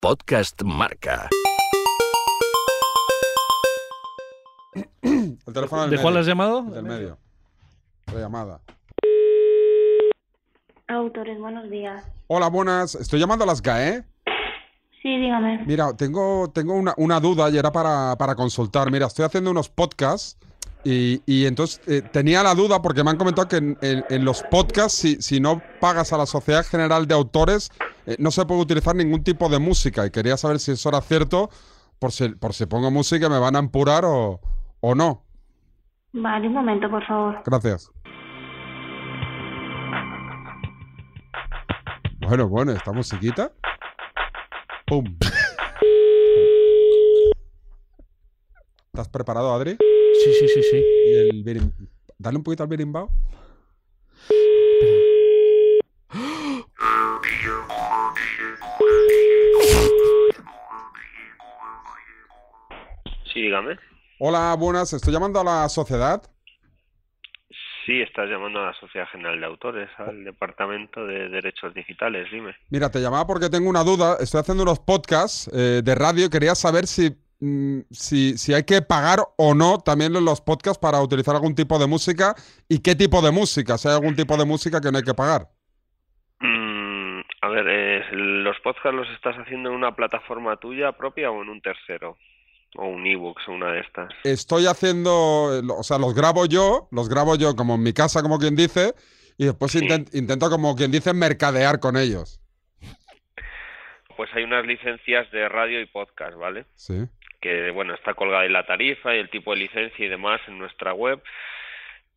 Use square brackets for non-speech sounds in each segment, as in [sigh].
Podcast Marca. El teléfono del ¿De cuál medio. has llamado? Del medio. La llamada. Autores, buenos días. Hola, buenas. Estoy llamando a las GAE. Sí, dígame. Mira, tengo, tengo una, una duda y era para, para consultar. Mira, estoy haciendo unos podcasts y, y entonces eh, tenía la duda porque me han comentado que en, en- en los podcasts, si, si no pagas a la Sociedad General de Autores, eh, no se puede utilizar ningún tipo de música. Y quería saber si eso era cierto, por si, por si pongo música me van a empurar o, o no. Vale, un momento, por favor. Gracias. Bueno, bueno, esta musiquita. ¡Pum! ¿Estás preparado, Adri? Sí, sí, sí, sí. Y el birim- Dale un poquito al birimbao. Sí, dígame. Hola, buenas. Estoy llamando a la sociedad. Sí, estás llamando a la Sociedad General de Autores, al Departamento de Derechos Digitales, dime. Mira, te llamaba porque tengo una duda. Estoy haciendo unos podcasts eh, de radio y quería saber si, si, si hay que pagar o no también los podcasts para utilizar algún tipo de música y qué tipo de música. Si hay algún tipo de música que no hay que pagar. Mm, a ver, eh, ¿los podcasts los estás haciendo en una plataforma tuya propia o en un tercero? O un ebooks o una de estas. Estoy haciendo, eh, o sea, los grabo yo, los grabo yo como en mi casa, como quien dice, y después Sí. intent- intento, como quien dice, mercadear con ellos. Pues hay unas licencias de radio y podcast, ¿vale? Sí. Que bueno, está colgada ahí la tarifa y el tipo de licencia y demás en nuestra web,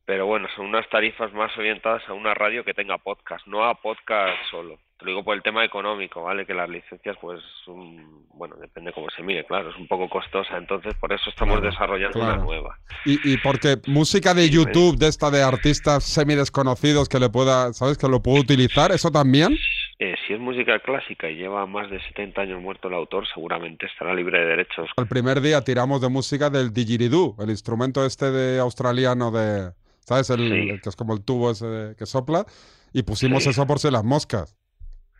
pero bueno, son unas tarifas más orientadas a una radio que tenga podcast, no a podcast solo. Te lo digo por el tema económico, ¿vale? Que las licencias, pues, son- bueno, depende cómo se mire, claro, es un poco costosa, entonces por eso estamos Claro, desarrollando claro. una nueva. Y, y porque música de YouTube, de esta de artistas semi desconocidos que le pueda, ¿sabes? Que lo puedo utilizar, ¿eso también? Eh, si es música clásica y lleva más de 70 años muerto el autor, seguramente estará libre de derechos. El primer día tiramos de música del didgeridoo, el instrumento este de australiano de, ¿sabes? El, Sí. el que es como el tubo ese de- que sopla, y pusimos Sí. eso por si las moscas.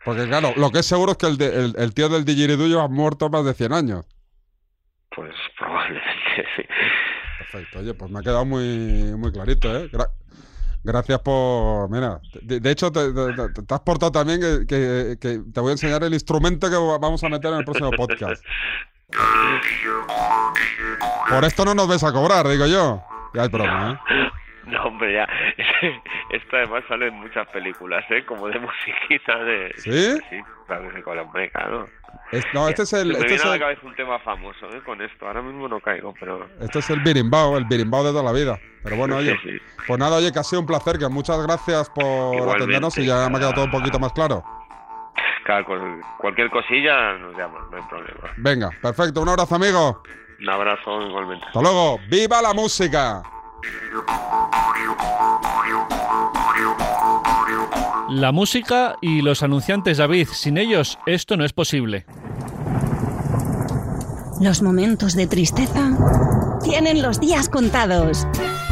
Porque claro, lo que es seguro es que el, de- el, el tío del didgeridoo lleva muerto más de 100 años. Pues probablemente sí. Perfecto, oye, pues me ha quedado muy, muy clarito, ¿eh? Gra- gracias por... Mira, de, de hecho te, te- te- te has portado también que, que- que te voy a enseñar el instrumento que va- vamos a meter en el próximo podcast. Por esto no nos vais a cobrar, digo yo. Ya hay broma, ¿eh? [laughs] No, hombre, ya. [laughs] Esto además sale en muchas películas, ¿eh? Como de [laughs] musiquita de... ¿Sí? Sí, claro que sí, con la claro. Es- no, este es el... Me Este viene es a la el, cabeza un tema famoso, ¿eh? Con esto. Ahora mismo no caigo, pero... este es el birimbao, el birimbao de toda la vida. Pero bueno, oye, Sí, sí. pues nada, oye, que ha sido un placer, que muchas gracias por Igualmente. atendernos y ya me ha quedado todo un poquito más claro. Claro, cualquier cosilla nos llaman, no hay problema. Venga, perfecto, un abrazo, amigo. Un abrazo igualmente. Hasta luego. ¡Viva la música! La música y los anunciantes, David. Sin ellos, esto no es posible. Los momentos de tristeza tienen los días contados.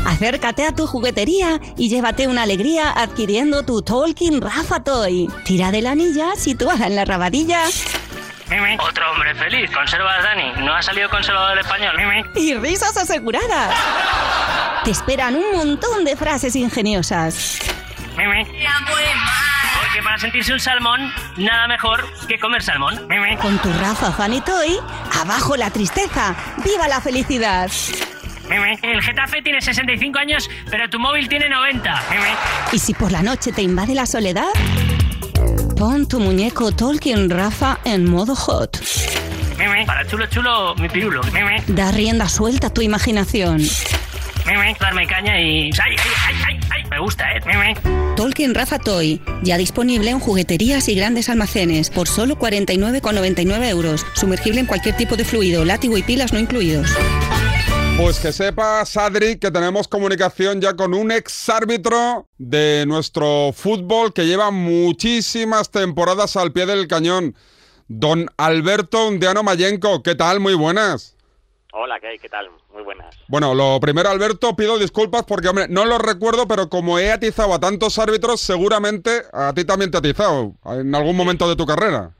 Acércate a tu juguetería y llévate una alegría adquiriendo tu Tolkien Rafa Toy. Tira de la anilla situada en la rabadilla Otro hombre feliz. Conservas, Dani. No ha salido conservado del español. y risas aseguradas. Te esperan un montón de frases ingeniosas. Porque para sentirse un salmón, nada mejor que comer salmón. Con tu Rafa Funny Toy, abajo la tristeza, viva la felicidad. El Getafe tiene 65 años, pero tu móvil tiene 90. Y si por la noche te invade la soledad, pon tu muñeco Tolkien Rafa en modo hot. Para chulo chulo, mi pirulo. Da rienda suelta a tu imaginación. Darme caña y... ¡Ay, ay, ay, ay! ay! Me gusta, ¿eh? Tolkien Rafa Toy, ya disponible en jugueterías y grandes almacenes por solo 49,99 euros. Sumergible en cualquier tipo de fluido, látigo y pilas no incluidos. Pues que sepas, Adri, que tenemos comunicación ya con un ex árbitro de nuestro fútbol que lleva muchísimas temporadas al pie del cañón. Don Alberto Undiano Mayenco, ¿qué tal? Muy buenas. Hola, ¿qué hay? ¿Qué tal? Muy buenas. Bueno, lo primero, Alberto, pido disculpas porque, hombre, no lo recuerdo, pero como he atizado a tantos árbitros, seguramente a ti también te ha atizado en algún momento de tu carrera.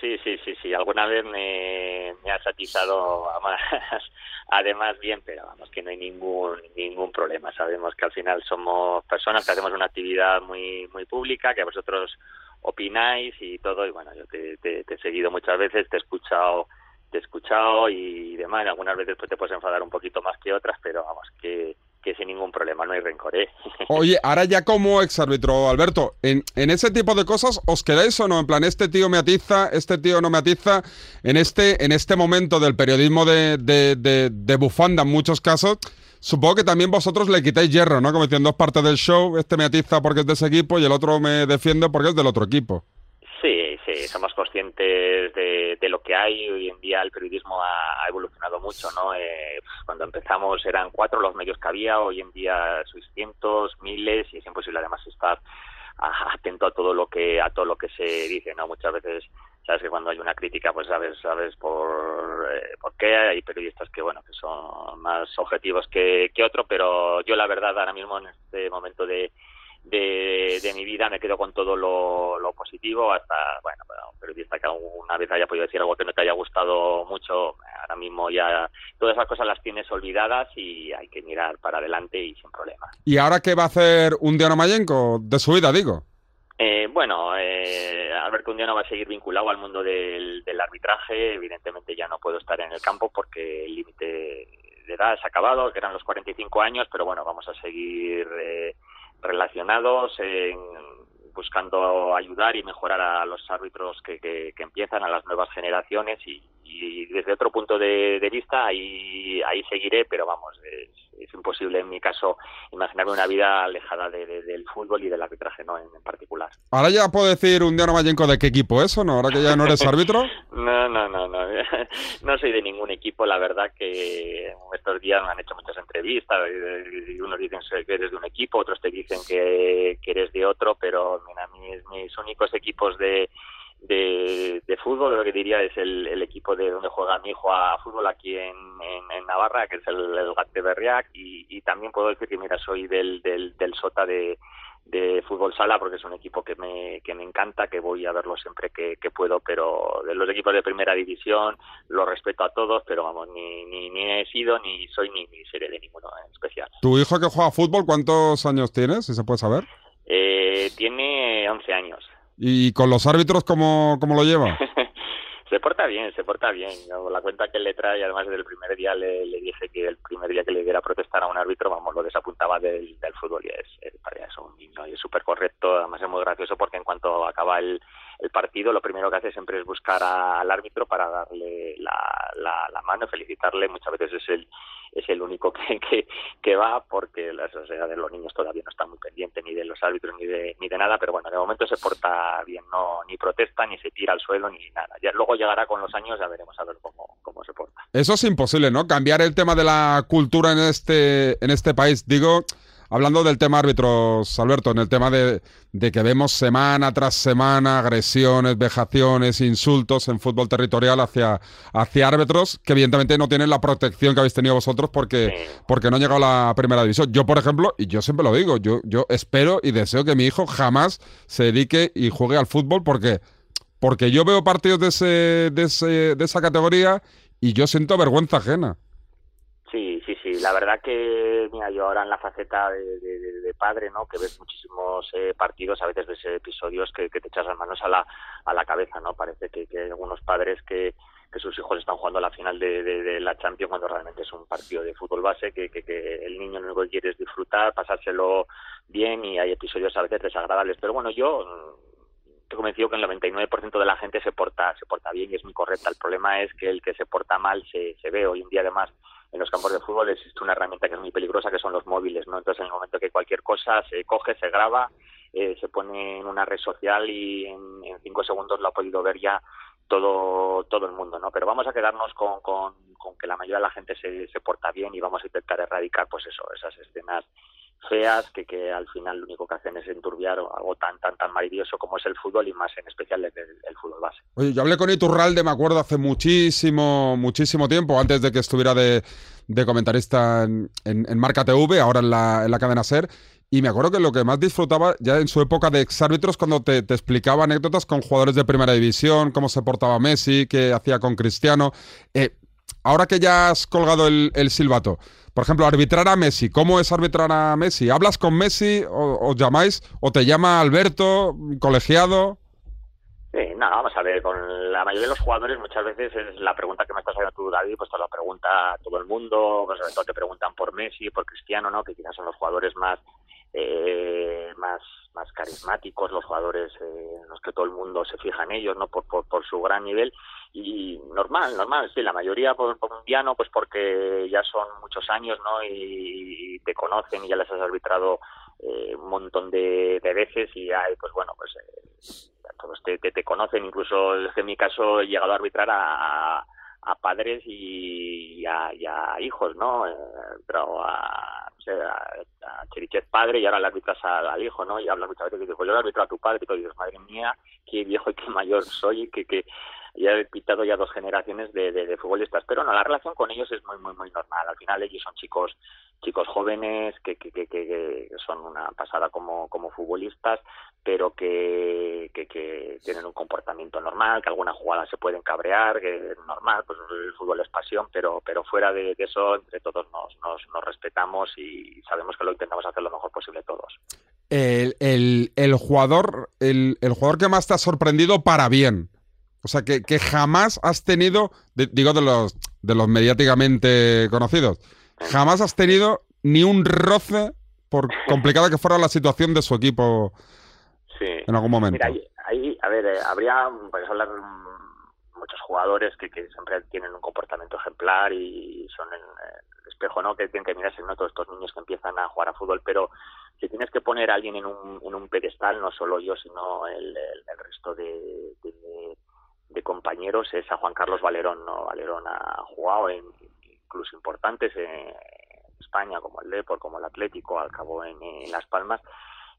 Sí, sí, sí, sí. alguna vez me, me has atizado además, [laughs] además bien, pero vamos, que no hay ningún ningún problema. Sabemos que al final somos personas que hacemos una actividad muy muy pública, que vosotros opináis y todo, y bueno, yo te, te- te he seguido muchas veces, te he escuchado escuchado y demás, algunas veces pues te puedes enfadar un poquito más que otras, pero vamos, que, que sin ningún problema, no hay rencor, ¿eh? [laughs] Oye, ahora ya como exárbitro, Alberto, en, en ese tipo de cosas, ¿os quedáis o no? En plan, este tío me atiza, este tío no me atiza. En este, en este momento del periodismo de, de, de- de bufanda, en muchos casos, supongo que también vosotros le quitáis hierro, ¿no? Como diciendo, dos partes del show, este me atiza porque es de ese equipo y el otro me defiende porque es del otro equipo. Sí, somos conscientes de, de lo que hay. Hoy en día el periodismo ha, evolucionado mucho, ¿no? Eh, pues, cuando empezamos eran cuatro los medios que había, hoy en día sois cientos, miles y es imposible además estar atento a todo lo que a todo lo que se dice, ¿no? Muchas veces sabes que cuando hay una crítica pues sabes sabes por eh, por qué hay periodistas que bueno que son más objetivos que, que otro, pero yo la verdad ahora mismo en este momento de de, de mi vida me quedo con todo lo, lo positivo hasta bueno bueno, un periodista que alguna vez haya podido decir algo que no te haya gustado mucho ahora mismo ya todas esas cosas las tienes olvidadas y hay que mirar para adelante y sin problema ¿Y ahora qué va a hacer un Diano Mayenco de su vida, digo? Eh, bueno, eh, Alberto Undiano va a seguir vinculado al mundo del, del arbitraje. Evidentemente ya no puedo estar en el campo porque el límite de edad se ha acabado, que eran los 45 años, pero bueno, vamos a seguir eh, relacionados, en- buscando ayudar y mejorar a los árbitros que, que- que empiezan, a las nuevas generaciones y, y desde otro punto de, de vista ahí, ahí seguiré, pero vamos, es, es imposible en mi caso imaginarme una vida alejada de- de- del fútbol y del arbitraje no en, en particular. Ahora ya puedo decir un Diano Mayenco de qué equipo es o no, ahora que ya no eres [laughs] árbitro. No, no, no, no. [laughs] No soy de ningún equipo. La verdad que estos días me han hecho muchas entrevistas y unos dicen que eres de un equipo, otros te dicen que, que eres de otro, pero mira, mis, mis únicos equipos de, de, de fútbol, lo que diría es el, el equipo de donde juega mi hijo a fútbol aquí en, en, en Navarra, que es el, el Gat de Berriac, y, y también puedo decir que, mira, soy del, del, del Sota de, de fútbol sala porque es un equipo que me, que me encanta, que voy a verlo siempre que, que puedo, pero de los equipos de primera división los respeto a todos, pero vamos, ni, ni, ni he sido, ni soy, ni, ni seré de ninguno en especial. ¿Tu hijo que juega fútbol, cuántos años tienes, si se puede saber? Eh, tiene 11 años. ¿Y con los árbitros cómo, cómo lo lleva? [laughs] se porta bien, se porta bien. Yo, la cuenta que le trae, además desde el primer día le, le dije que el primer día que le diera protestar a un árbitro, vamos, lo desapuntaba del, del fútbol y es, es, es un niño y es súper correcto. Además es muy gracioso porque en cuanto acaba el, el partido, lo primero que hace siempre es buscar al árbitro para darle la, la, la mano, felicitarle. Muchas veces es el es el único que, [laughs] que, que va porque la sociedad de los niños todavía no está muy pendiente ni de los árbitros ni de, ni de nada, pero bueno, de momento se porta bien, no ni protesta, ni se tira al suelo, ni nada. Ya luego llegará con los años, ya veremos a ver cómo, cómo se porta. Eso es imposible, ¿no? Cambiar el tema de la cultura en este, en este país. Digo, hablando del tema árbitros, Alberto, en el tema de, de, que vemos semana tras semana agresiones, vejaciones, insultos en fútbol territorial hacia, hacia árbitros que evidentemente no tienen la protección que habéis tenido vosotros porque, porque no han llegado a la primera división. Yo, por ejemplo, y yo siempre lo digo, yo, yo espero y deseo que mi hijo jamás se dedique y juegue al fútbol porque, porque yo veo partidos de, ese, de, ese, de esa categoría y yo siento vergüenza ajena. Sí. La verdad que, mira, yo ahora en la faceta de, padre, ¿no? Que ves muchísimos eh, partidos, a veces ves episodios que, te echas las manos a la, a la cabeza, ¿no? Parece que, hay algunos padres que, que sus hijos están jugando la final de, la Champions cuando realmente es un partido de fútbol base, que, que, que el niño lo único que quiere es disfrutar, pasárselo bien y hay episodios a veces desagradables. Pero bueno, yo mm, estoy convencido que el 99% de la gente se porta se porta bien y es muy correcta. El problema es que el que se porta mal se, se ve hoy en día además en los campos de fútbol existe una herramienta que es muy peligrosa que son los móviles, ¿no? Entonces en el momento que cualquier cosa se coge, se graba, eh, se pone en una red social y en, en cinco segundos lo ha podido ver ya todo todo el mundo, ¿no? Pero vamos a quedarnos con, con, con que la mayoría de la gente se, se porta bien y vamos a intentar erradicar pues eso, esas escenas feas que, que al final lo único que hacen es enturbiar algo tan tan tan maravilloso como es el fútbol y más en especial el, fútbol base. Oye, yo hablé con Iturralde, me acuerdo, hace muchísimo, muchísimo tiempo, antes de que estuviera de, de comentarista en, en, en Marca TV, ahora en la, en la cadena SER, Y me acuerdo que lo que más disfrutaba ya en su época de exárbitros cuando te, te explicaba anécdotas con jugadores de primera división, cómo se portaba Messi, qué hacía con Cristiano. Eh, ahora que ya has colgado el, el silbato, por ejemplo, arbitrar a Messi, ¿cómo es arbitrar a Messi? ¿Hablas con Messi o os llamáis o te llama Alberto, colegiado? Sí, nada, vamos a ver, con la mayoría de los jugadores muchas veces es la pregunta que me estás haciendo tú, David, pues te la pregunta todo el mundo, pues sobre todo te preguntan por Messi, por Cristiano, ¿no? Que quizás son los jugadores más eh, más más carismáticos, los jugadores eh, en los que todo el mundo se fija en ellos, ¿no? Por, por, por su gran nivel y normal, normal, sí, la mayoría por, piano, pues porque ya son muchos años, ¿no? Y, te conocen y ya les has arbitrado eh, un montón de, veces y hay, pues bueno, pues eh, todos te, te, conocen, incluso en mi caso he llegado a arbitrar a, a padres y a, y a hijos, ¿no? Eh, pero a, no sé, a, a Cherichev padre y ahora le arbitras al, hijo, ¿no? Y hablas muchas veces y dices, pues yo le arbitro a tu padre y tú dices, madre mía, qué viejo y qué mayor soy, que, que ya he pitado ya dos generaciones de, futbolistas. Pero no, la relación con ellos es muy, muy, muy normal. Al final ellos son chicos chicos jóvenes que, son una pasada como, futbolistas, pero que, tienen un comportamiento normal, que alguna jugada se pueden cabrear, que es normal, pues el fútbol es pasión, pero, pero fuera de, eso, entre todos nos, nos, nos respetamos y sabemos que lo intentamos hacer lo mejor posible todos. El, el, el jugador, el, el jugador que más te ha sorprendido para bien. O sea, que, que jamás has tenido, de- digo de los, de los mediáticamente conocidos, jamás has tenido ni un roce, por complicada que fuera la situación de su equipo Sí. en algún momento. Mira, ahí, a ver, eh, habría, pues hablar muchos jugadores que, que siempre tienen un comportamiento ejemplar y son el, el espejo, ¿no? Que tienen que mirarse, ¿no? Todos estos niños que empiezan a jugar a fútbol, pero si tienes que poner a alguien en un, en un pedestal, no solo yo, sino el, el, el resto de, de, de compañeros, es a Juan Carlos Valerón, ¿no? Valerón ha jugado en clubes importantes en España, como el Depor, como el Atlético, al cabo en, Las Palmas,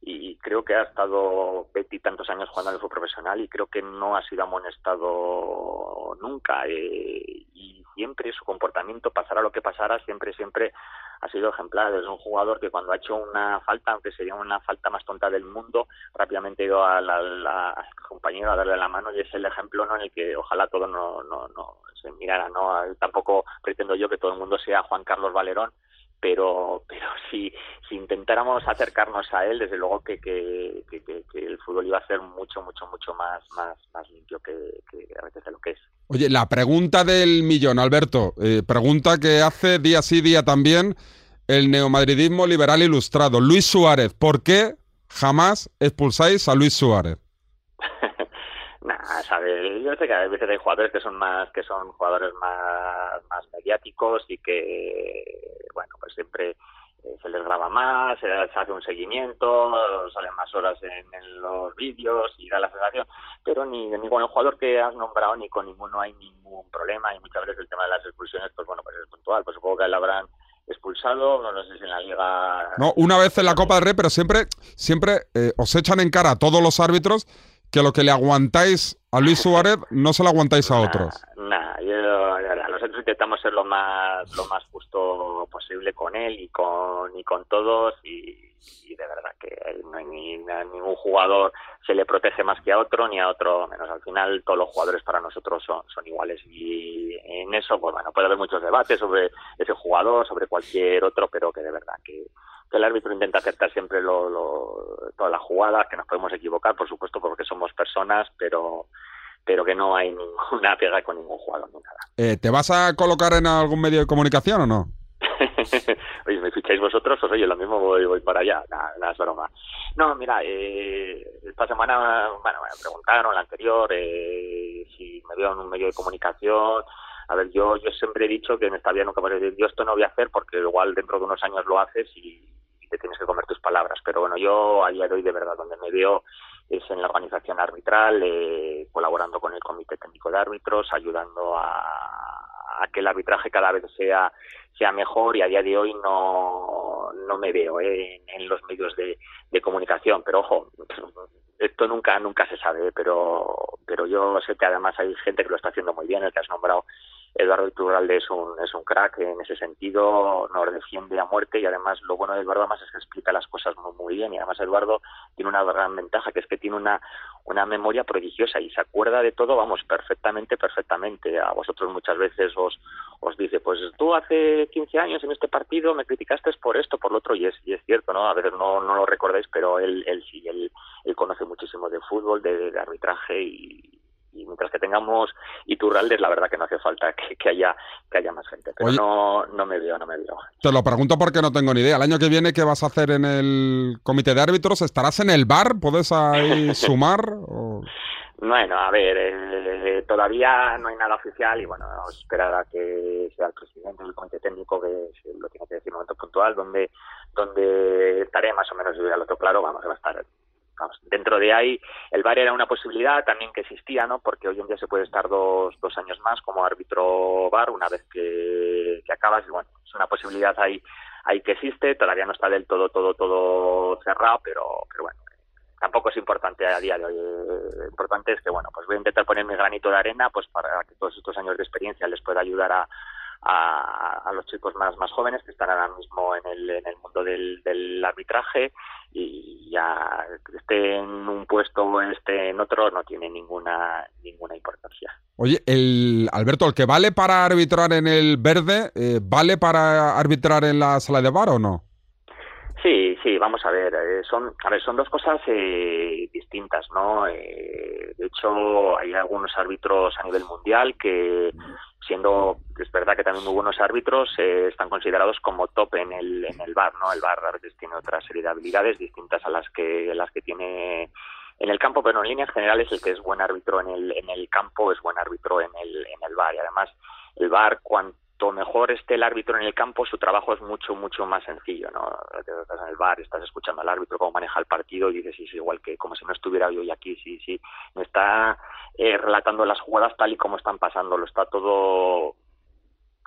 y creo que ha estado veintitantos años jugando el fútbol profesional y creo que no ha sido amonestado nunca eh, siempre su comportamiento pasara lo que pasara siempre siempre ha sido ejemplar es un jugador que cuando ha hecho una falta aunque sería una falta más tonta del mundo rápidamente ha ido al, al compañero a darle la mano y es el ejemplo ¿no? en el que ojalá todo no, no, no se mirara no tampoco pretendo yo que todo el mundo sea Juan Carlos Valerón pero pero si, si intentáramos acercarnos a él desde luego que, que, que, que, el fútbol iba a ser mucho mucho mucho más más más limpio que, a veces de lo que es Oye, la pregunta del millón, Alberto, eh, pregunta que hace día sí día también el neomadridismo liberal ilustrado. Luis Suárez, ¿por qué jamás expulsáis a Luis Suárez? [laughs] Nah, sabe, yo sé que a veces hay jugadores que son más, que son jugadores más, más mediáticos y que, bueno, pues siempre eh, se les graba más, se, hace un seguimiento, salen más horas en, en los vídeos y da la sensación, pero ni, ni con el jugador que has nombrado ni con ninguno hay ningún problema y muchas veces el tema de las expulsiones, pues bueno, pues es puntual, pues supongo que le habrán expulsado, no, no sé si en la liga... No, una vez en la Copa del Rey, pero siempre, siempre eh, os echan en cara a todos los árbitros que lo que le aguantáis a Luis Suárez no se lo aguantáis a otros. Nah, nah yo, intentamos ser lo más lo más justo posible con él y con y con todos y, de verdad que no hay ni, a ningún jugador se le protege más que a otro ni a otro menos. Al final todos los jugadores para nosotros son, son iguales y en eso pues bueno puede haber muchos debates sobre ese jugador sobre cualquier otro pero que de verdad que que el árbitro intenta acertar siempre lo, lo, todas las jugadas, que nos podemos equivocar, por supuesto, porque somos personas, pero pero que no hay ninguna [laughs] pega con ningún jugador ni nada. Eh, ¿Te vas a colocar en algún medio de comunicación o no? [laughs] Oye, ¿me ficháis vosotros? Pues oye, lo mismo voy, voy para allá, nada, nada es broma. No, mira, eh, esta semana, bueno, me preguntaron, la anterior, eh, si me veo en un medio de comunicación, a ver, yo, yo siempre he dicho que en esta vida nunca voy a decir, yo esto no voy a hacer porque igual dentro de unos años lo haces y, y, te tienes que comer tus palabras. Pero bueno, yo a día de hoy de verdad donde me veo es en la organización arbitral, eh, colaborando con el comité técnico de árbitros, ayudando a, que el arbitraje cada vez sea sea mejor y a día de hoy no, no me veo eh, en, los medios de, de comunicación. Pero ojo, esto nunca nunca se sabe pero pero yo sé que además hay gente que lo está haciendo muy bien el que has nombrado Eduardo Iturralde es un, es un crack en ese sentido, nos defiende a muerte y además lo bueno de Eduardo además es que explica las cosas muy, muy bien y además Eduardo tiene una gran ventaja que es que tiene una, una memoria prodigiosa y se acuerda de todo, vamos, perfectamente, perfectamente. A vosotros muchas veces os, os dice, pues tú hace 15 años en este partido me criticaste por esto, por lo otro y es, y es cierto, ¿no? A veces no, no lo recordáis, pero él, él sí, él, él conoce muchísimo de fútbol, de, de arbitraje y, y mientras que tengamos Iturraldes, la verdad que no hace falta que, que haya que haya más gente. Pero Oye. no, no me veo, no me veo. Te lo pregunto porque no tengo ni idea. El año que viene, ¿qué vas a hacer en el comité de árbitros? ¿Estarás en el bar? ¿Puedes ahí [laughs] sumar? O- Bueno, a ver, eh, todavía no hay nada oficial y bueno, esperar a que sea el presidente del comité técnico que lo tiene que decir en un momento puntual, donde donde estaré más o menos, yo ya lo tengo claro, vamos, va a estar dentro de ahí el VAR era una posibilidad también que existía, ¿no? Porque hoy en día se puede estar dos, dos años más como árbitro VAR una vez que, que acabas y bueno, es una posibilidad ahí, ahí que existe, todavía no está del todo, todo, todo cerrado, pero, pero bueno, tampoco es importante a día de hoy. Lo importante es que, bueno, pues voy a intentar poner mi granito de arena pues para que todos estos años de experiencia les pueda ayudar a, a, a los chicos más, más jóvenes que están ahora mismo en el, en el mundo del, del arbitraje y ya esté en un puesto o esté en otro no tiene ninguna ninguna importancia. Oye, el Alberto, ¿el que vale para arbitrar en el verde, eh, vale para arbitrar en la sala de bar o no? Sí, sí, vamos a ver, eh, son, a ver, son dos cosas eh, distintas, ¿no? Eh, de hecho, hay algunos árbitros a nivel mundial que, siendo, es verdad que también muy buenos árbitros, eh, están considerados como top en el, en el bar, ¿no? El bar a veces tiene otra serie de habilidades distintas a las que, las que tiene en el campo, pero en líneas generales el que es buen árbitro en el, en el campo es buen árbitro en el, en el bar. Y además, el bar, cuanto mejor esté el árbitro en el campo, su trabajo es mucho, mucho más sencillo, ¿no? Estás en el bar, estás escuchando al árbitro cómo maneja el partido y dices, sí, es igual que como si no estuviera yo hoy aquí, sí, sí. Me está eh, relatando las jugadas tal y como están pasando, lo está todo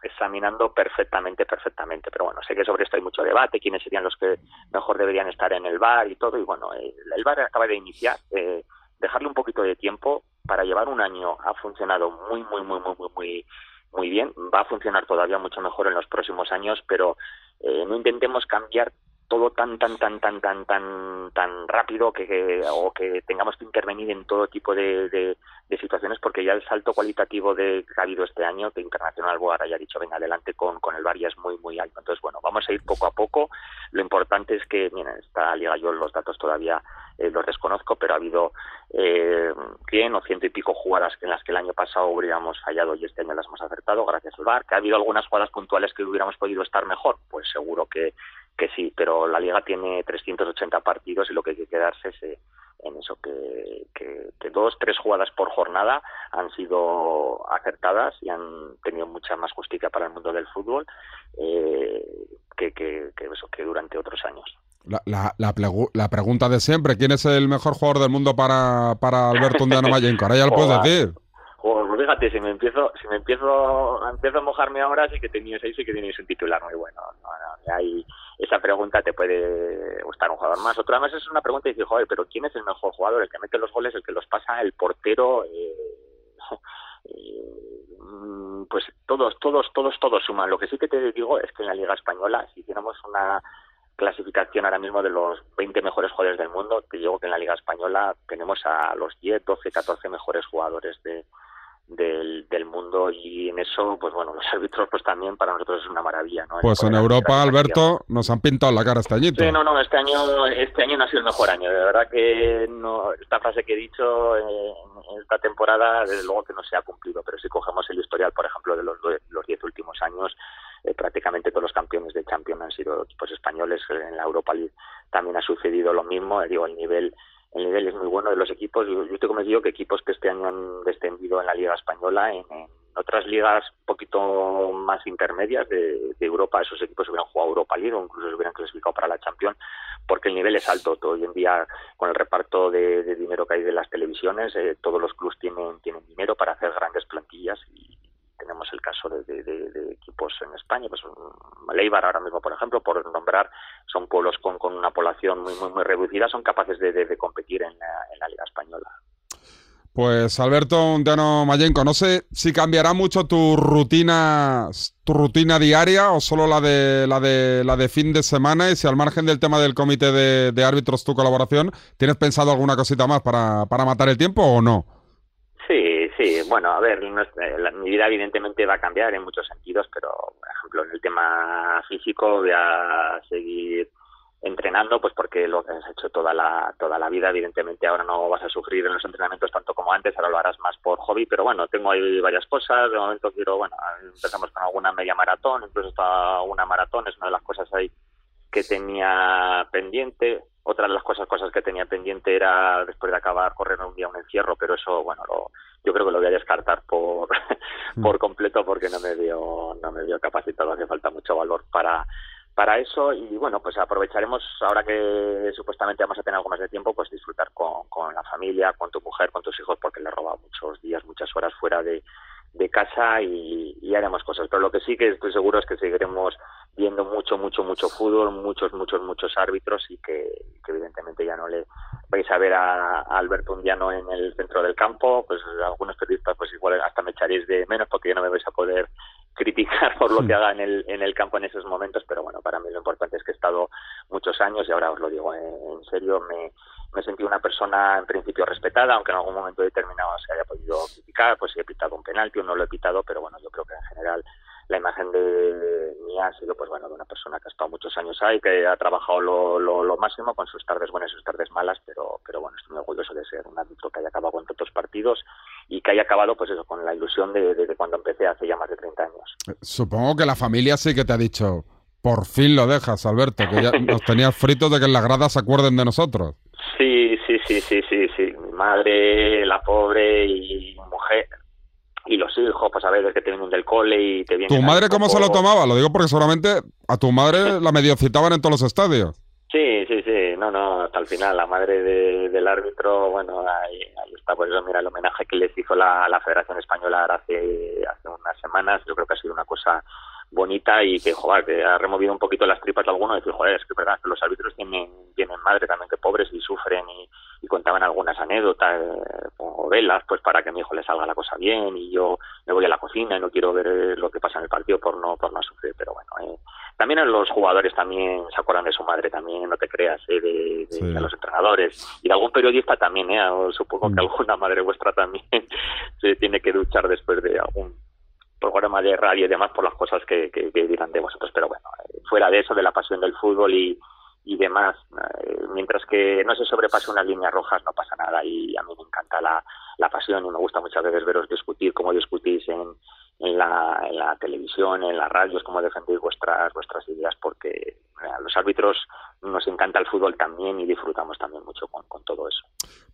examinando perfectamente, perfectamente. Pero bueno, sé que sobre esto hay mucho debate, quiénes serían los que mejor deberían estar en el bar y todo. Y bueno, el, el bar acaba de iniciar, eh, dejarle un poquito de tiempo para llevar un año ha funcionado muy, muy, muy, muy, muy, muy, muy bien. Va a funcionar todavía mucho mejor en los próximos años, pero eh, no intentemos cambiar todo tan tan tan tan tan tan tan rápido que, que- o que tengamos que intervenir en todo tipo de, de, situaciones porque ya el salto cualitativo de, que ha habido este año que Internacional Board haya dicho venga adelante con, con el VAR ya es muy muy alto. Entonces bueno vamos a ir poco a poco. Lo importante es que mira esta liga yo los datos todavía eh, los desconozco pero ha habido eh, 100 o ciento y pico jugadas en las que el año pasado hubiéramos fallado y este año las hemos acertado gracias al VAR. Que ha habido algunas jugadas puntuales que hubiéramos podido estar mejor pues seguro que que sí, pero la liga tiene 380 partidos y lo que hay que quedarse es eh, en eso, que, que, que dos, tres jugadas por jornada han sido acertadas y han tenido mucha más justicia para el mundo del fútbol eh, que, que, que eso, que durante otros años. La, la, la, plegu- la pregunta de siempre, ¿quién es el mejor jugador del mundo para, para Alberto Undiano Mayenco? Ahora ya lo puedes decir. Joder, pues fíjate, si me empiezo, si me empiezo, empiezo a mojarme ahora, sí que teníais ahí, sí que tenéis un titular muy bueno. No, no, ahí esa pregunta te puede gustar un jugador más. Otra vez es una pregunta y dices, joder, pero ¿quién es el mejor jugador? El que mete los goles, el que los pasa, el portero. Eh, [laughs] eh, pues todos, todos, todos, todos suman. Lo que sí que te digo es que en la Liga Española, si hiciéramos una clasificación ahora mismo de los 20 mejores jugadores del mundo, te digo que en la Liga Española tenemos a los 10, 12, 14 mejores jugadores de, del, del mundo y en eso, pues bueno, [laughs] los árbitros pues también para nosotros es una maravilla, ¿no? Pues en Europa, Alberto, nos han pintado la cara este añito. Sí, no, no, este año, este año no ha sido el mejor año. De verdad que no, esta frase que he dicho eh, en esta temporada, desde luego que no se ha cumplido. Pero si cogemos el historial, por ejemplo, de los los diez últimos años, eh, prácticamente todos los campeones de Champions han sido equipos españoles. En la Europa League también ha sucedido lo mismo. Eh, digo, el nivel el nivel es muy bueno de los equipos. Yo, yo estoy convencido que equipos que este año han descendido en la Liga Española, en, otras ligas un poquito más intermedias de, de, Europa, esos equipos hubieran jugado Europa League o incluso se hubieran clasificado para la Champions, porque el nivel es alto. Todo hoy en día, con el reparto de, de dinero que hay de las televisiones, eh, todos los clubes tienen, tienen dinero para hacer grandes plantillas y tenemos el caso de, equipos en España, pues Leibar ahora mismo, por ejemplo, por nombrar, son pueblos con, con una población muy muy muy reducida, son capaces de, competir en la, Liga Española. Pues Alberto Undiano Mayenco, no sé si cambiará mucho tu rutina, tu rutina diaria o solo la de la de la de fin de semana y si al margen del tema del comité de, de árbitros tu colaboración, ¿tienes pensado alguna cosita más para, para matar el tiempo o no? Bueno, a ver, nuestra- la- mi vida evidentemente va a cambiar en muchos sentidos, pero por ejemplo en el tema físico voy a seguir entrenando, pues porque lo has hecho toda la toda la vida, evidentemente ahora no vas a sufrir en los entrenamientos tanto como antes, ahora lo harás más por hobby, pero bueno, tengo ahí varias cosas, de momento quiero, bueno, empezamos con alguna media maratón, incluso hasta una maratón, es una de las cosas ahí que tenía pendiente. Otra de las cosas, cosas que tenía pendiente era después de acabar correr un día un encierro, pero eso, bueno, lo, yo creo que lo voy a descartar por, [laughs] por completo porque no me veo, no me veo capacitado, hace falta mucho valor para para eso. Y bueno pues aprovecharemos ahora que supuestamente vamos a tener algo más de tiempo pues disfrutar con, con la familia con tu mujer con tus hijos porque le he robado muchos días muchas horas fuera de, de casa y haremos cosas. Pero lo que sí que estoy seguro es que seguiremos viendo mucho mucho mucho fútbol muchos muchos muchos árbitros y que, evidentemente ya no le vais a ver a, Alberto Undiano en el centro del campo pues algunos periodistas pues igual hasta me echaréis de menos porque ya no me vais a poder [laughs] criticar por lo que haga en el, en el campo en esos momentos, pero bueno, para mí lo importante es que he estado muchos años y ahora os lo digo en, serio, me, me sentí una persona en principio respetada, aunque en algún momento determinado se haya podido criticar, pues he pitado un penalti o no lo he pitado, pero bueno, yo creo que en general la imagen de mía ha sido pues bueno de una persona que ha estado muchos años ahí, que ha trabajado lo, lo, lo máximo con sus tardes buenas y sus tardes malas, pero, pero bueno, estoy muy orgulloso de ser un árbitro que haya acabado con tantos partidos y que haya acabado pues eso, con la ilusión de, de, de cuando empecé hace ya más de 30 años. Supongo que la familia sí que te ha dicho, por fin lo dejas, Alberto, que ya nos tenías fritos de que en las gradas se acuerden de nosotros. Sí, sí, sí, sí, sí, sí. Mi madre, la pobre y mi mujer y los hijos, pues a veces que te vienen del cole y te vienen... ¿Tu madre cómo se lo tomaba? Lo digo porque seguramente a tu madre [laughs] la medio citaban en todos los estadios. Sí, sí, sí, no, no, hasta el final, la madre de- del árbitro, bueno, ahí, ahí está, por eso mira el homenaje que les hizo la, la Federación Española hace, hace unas semanas, yo creo que ha sido una cosa bonita y que, joder, que ha removido un poquito las tripas de alguno y decir, joder, es que es verdad que los árbitros tienen, tienen madre también que pobres y sufren y, y contaban algunas anécdotas eh, o velas, pues para que a mi hijo le salga la cosa bien y yo me voy a la cocina y no quiero ver eh, lo que pasa en el partido por no, por no sufrir, pero bueno, eh, también los jugadores también se acuerdan de su madre también, no te creas, eh, de, de- Sí. de los entrenadores y de algún periodista también, eh, supongo que Mm. alguna madre vuestra también [laughs] se tiene que duchar después de algún programa de radio y demás por las cosas que, que, dirán de vosotros, pero bueno, eh, fuera de eso, de la pasión del fútbol y, y demás, eh, mientras que no se sobrepase unas líneas rojas no pasa nada y a mí me encanta la, la pasión y me gusta muchas veces veros discutir como discutís en, en, la, en la televisión, en las radios, cómo defendéis vuestras, vuestras ideas, porque eh, a los árbitros nos encanta el fútbol también y disfrutamos también mucho con, con todo eso.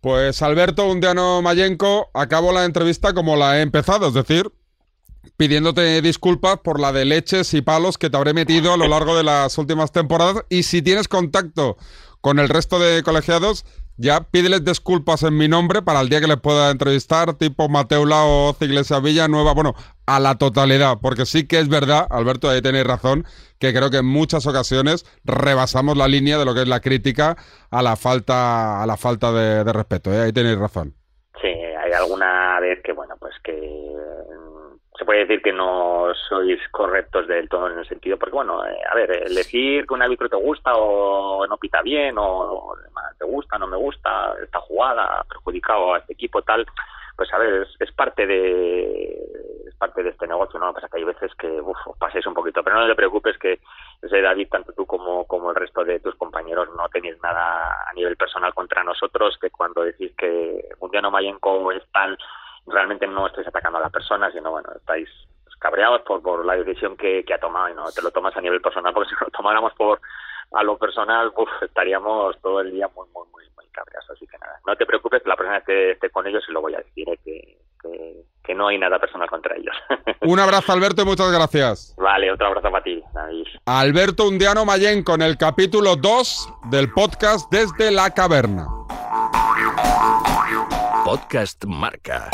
Pues Alberto Undiano Mayenco, acabo la entrevista como la he empezado, es decir, pidiéndote disculpas por la de leches y palos que te habré metido a lo largo de las últimas temporadas y si tienes contacto con el resto de colegiados, ya pídeles disculpas en mi nombre para el día que les pueda entrevistar, tipo Mateula o Iglesia Villa Nueva, bueno, a la totalidad, porque sí que es verdad, Alberto, ahí tenéis razón, que creo que en muchas ocasiones rebasamos la línea de lo que es la crítica a la falta, a la falta de, respeto, ¿eh? ahí tenéis razón. Sí, hay alguna vez que, bueno, pues que se puede decir que no sois correctos del todo en el sentido, porque, bueno, eh, a ver, el decir que un árbitro te gusta o no pita bien o, te gusta, no me gusta, esta jugada ha perjudicado a este equipo, tal, pues a ver, es, es parte de es parte de este negocio, ¿no? Pasa que hay veces que, uf, os paséis un poquito, pero no te preocupes que ese David, tanto tú como, como el resto de tus compañeros, no tenéis nada a nivel personal contra nosotros, que cuando decís que un día no Mayenco es tal, realmente no estáis atacando a la persona, sino, bueno, estáis cabreados por, por la decisión que, que ha tomado y no te lo tomas a nivel personal, porque [laughs] si lo tomáramos por a lo personal, uf, estaríamos todo el día muy, muy, muy, muy cabreados. Así que nada, no te preocupes, que la vez que esté con ellos se lo voy a decir, ¿eh? que, que, que no hay nada personal contra ellos. [laughs] Un abrazo, Alberto, y muchas gracias. vale, otro abrazo para ti, David. Alberto Undiano Mayenco en el capítulo 2 del podcast Desde la Caverna. Podcast Marca.